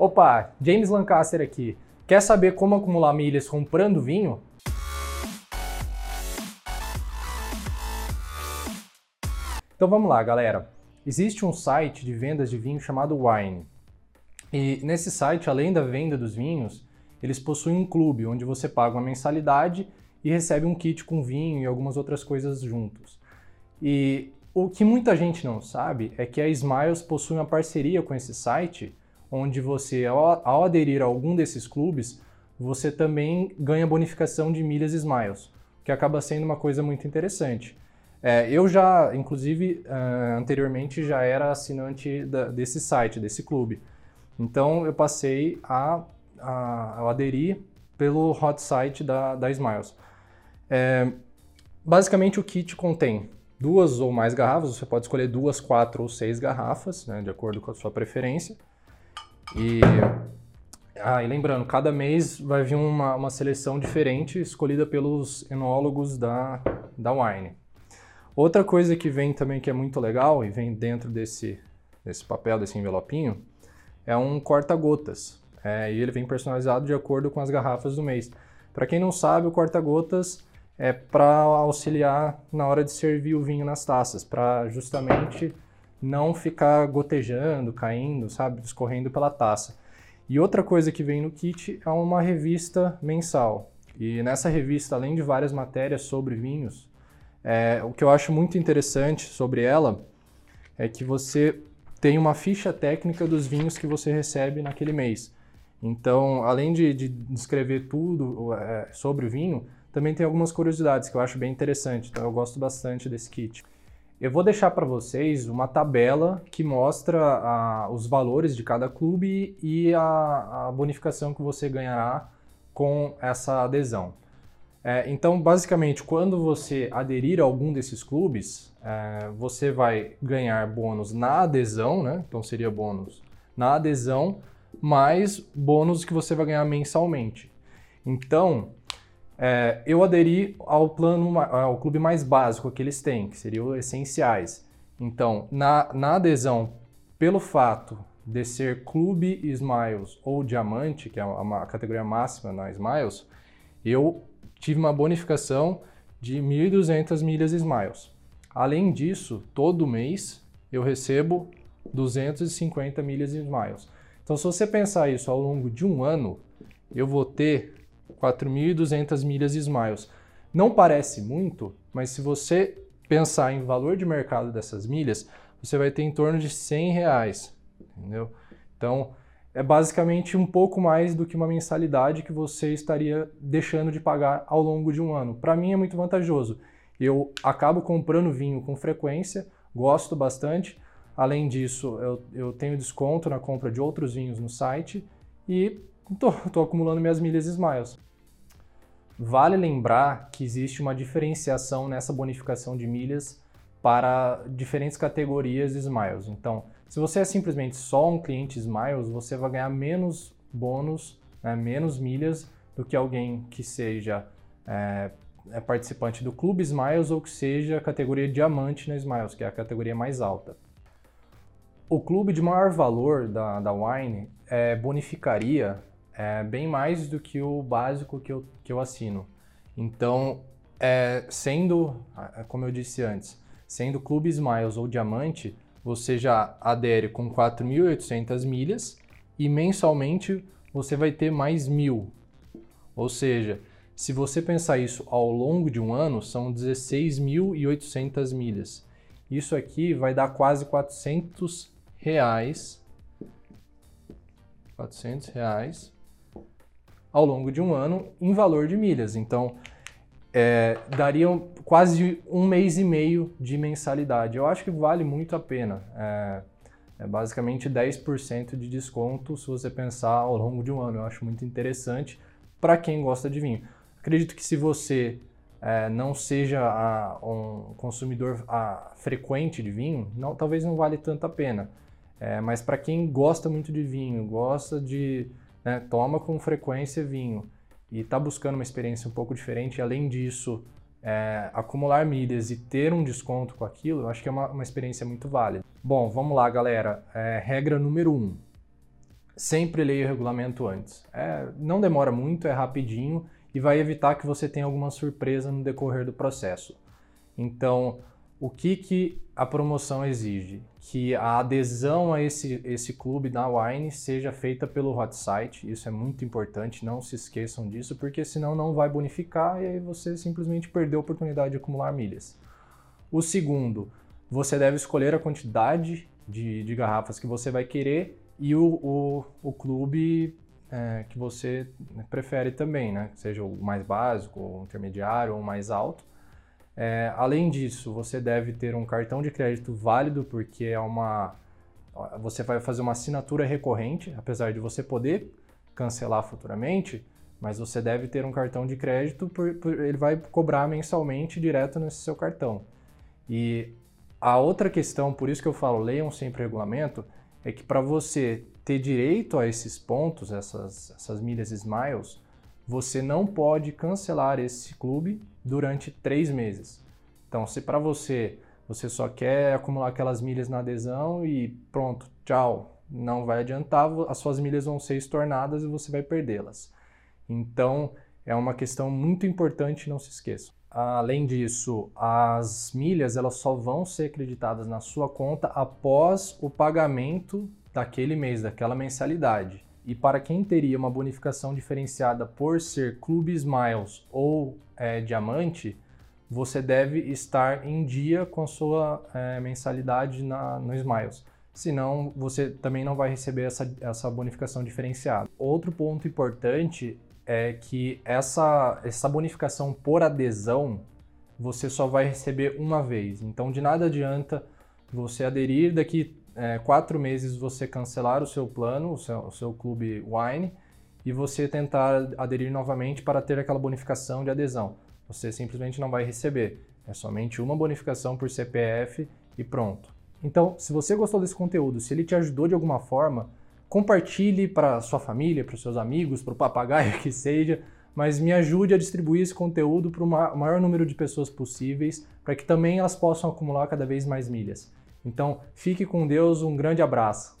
Opa, James Lancaster aqui. Quer saber como acumular milhas comprando vinho? Então vamos lá, galera. Existe um site de vendas de vinho chamado Wine. E nesse site, além da venda dos vinhos, eles possuem um clube onde você paga uma mensalidade e recebe um kit com vinho e algumas outras coisas juntos. E o que muita gente não sabe é que a Smiles possui uma parceria com esse site onde você, ao, aderir a algum desses clubes, você também ganha bonificação de milhas Smiles, que acaba sendo uma coisa muito interessante. É, eu já, inclusive, uh, anteriormente já era assinante da, desse site, desse clube. Então eu passei a, a, a aderir pelo hot site da, da Smiles. É, basicamente o kit contém duas ou mais garrafas, você pode escolher duas, quatro ou seis garrafas, né, de acordo com a sua preferência. E, ah, e lembrando, cada mês vai vir uma, uma seleção diferente escolhida pelos enólogos da, da Wine. Outra coisa que vem também que é muito legal e vem dentro desse, desse papel, desse envelopinho, é um corta-gotas. É, e ele vem personalizado de acordo com as garrafas do mês. Para quem não sabe, o corta-gotas é para auxiliar na hora de servir o vinho nas taças, para justamente não ficar gotejando, caindo, sabe, escorrendo pela taça. E outra coisa que vem no kit é uma revista mensal. E nessa revista, além de várias matérias sobre vinhos, é, o que eu acho muito interessante sobre ela é que você tem uma ficha técnica dos vinhos que você recebe naquele mês. Então, além de, de descrever tudo é, sobre o vinho, também tem algumas curiosidades que eu acho bem interessante. Então, eu gosto bastante desse kit. Eu vou deixar para vocês uma tabela que mostra a, os valores de cada clube e a, a, bonificação que você ganhará com essa adesão. É, então, basicamente, quando você aderir a algum desses clubes, é, você vai ganhar bônus na adesão, né? Então seria bônus na adesão, mais bônus que você vai ganhar mensalmente. Então, é, eu aderi ao plano, ao clube mais básico que eles têm, que seriam essenciais. Então, na, na adesão, pelo fato de ser clube Smiles ou diamante, que é a, a categoria máxima na Smiles, eu tive uma bonificação de 1.200 milhas Smiles. Além disso, todo mês eu recebo 250 milhas Smiles. Então, se você pensar isso ao longo de um ano, eu vou ter 4.200 milhas Smiles. Não parece muito, mas se você pensar em valor de mercado dessas milhas, você vai ter em torno de 100 reais, entendeu? Então, é basicamente um pouco mais do que uma mensalidade que você estaria deixando de pagar ao longo de um ano. Para mim é muito vantajoso. Eu acabo comprando vinho com frequência, gosto bastante. Além disso, eu, eu tenho desconto na compra de outros vinhos no site e estou acumulando minhas milhas Smiles. Vale lembrar que existe uma diferenciação nessa bonificação de milhas para diferentes categorias de Smiles. Então, se você é simplesmente só um cliente Smiles, você vai ganhar menos bônus, né, menos milhas do que alguém que seja é, é participante do Clube Smiles ou que seja categoria Diamante na Smiles, que é a categoria mais alta. O clube de maior valor da, da Wine é, bonificaria é bem mais do que o básico que eu, que eu assino. Então, é, sendo, como eu disse antes, sendo Clube Smiles ou Diamante, você já adere com 4.800 milhas e mensalmente você vai ter mais mil. Ou seja, se você pensar isso ao longo de um ano, são 16.800 milhas. Isso aqui vai dar quase 400 reais. 400 reais ao longo de um ano em valor de milhas. Então, é, dariam quase um mês e meio de mensalidade. Eu acho que vale muito a pena. É, é basicamente 10% de desconto se você pensar ao longo de um ano. Eu acho muito interessante para quem gosta de vinho. Acredito que se você é, não seja a, um consumidor a, frequente de vinho, não, talvez não vale tanto a pena. É, mas para quem gosta muito de vinho, gosta de né, toma com frequência vinho e está buscando uma experiência um pouco diferente, e além disso, é, acumular milhas e ter um desconto com aquilo, eu acho que é uma, uma experiência muito válida. Bom, vamos lá, galera. É, regra número um. sempre leia o regulamento antes. É, não demora muito, é rapidinho e vai evitar que você tenha alguma surpresa no decorrer do processo. Então, o que, que a promoção exige? Que a adesão a esse, esse clube da Wine seja feita pelo hot site. Isso é muito importante, não se esqueçam disso, porque senão não vai bonificar e aí você simplesmente perdeu a oportunidade de acumular milhas. O segundo, você deve escolher a quantidade de, de garrafas que você vai querer e o, o, o clube é, que você prefere também, né? Seja o mais básico, o intermediário ou o mais alto. É, além disso, você deve ter um cartão de crédito válido, porque é uma. Você vai fazer uma assinatura recorrente, apesar de você poder cancelar futuramente, mas você deve ter um cartão de crédito, por, por, ele vai cobrar mensalmente direto nesse seu cartão. E a outra questão, por isso que eu falo, leiam sempre o regulamento, é que para você ter direito a esses pontos, essas, essas milhas Smiles, você não pode cancelar esse clube durante três meses. Então, se para você você só quer acumular aquelas milhas na adesão e pronto, tchau, não vai adiantar, as suas milhas vão ser estornadas e você vai perdê-las. Então, é uma questão muito importante, não se esqueça. Além disso, as milhas elas só vão ser acreditadas na sua conta após o pagamento daquele mês, daquela mensalidade. E para quem teria uma bonificação diferenciada por ser Clube Smiles ou é, Diamante, você deve estar em dia com sua é, mensalidade na, no Smiles. Senão, você também não vai receber essa, essa bonificação diferenciada. Outro ponto importante é que essa, essa bonificação por adesão você só vai receber uma vez. Então, de nada adianta você aderir daqui é, quatro meses você cancelar o seu plano, o seu, o seu clube Wine, e você tentar aderir novamente para ter aquela bonificação de adesão. Você simplesmente não vai receber. É somente uma bonificação por CPF e pronto. Então, se você gostou desse conteúdo, se ele te ajudou de alguma forma, compartilhe para sua família, para seus amigos, para o papagaio que seja, mas me ajude a distribuir esse conteúdo para o maior número de pessoas possíveis, para que também elas possam acumular cada vez mais milhas. Então, fique com Deus, um grande abraço.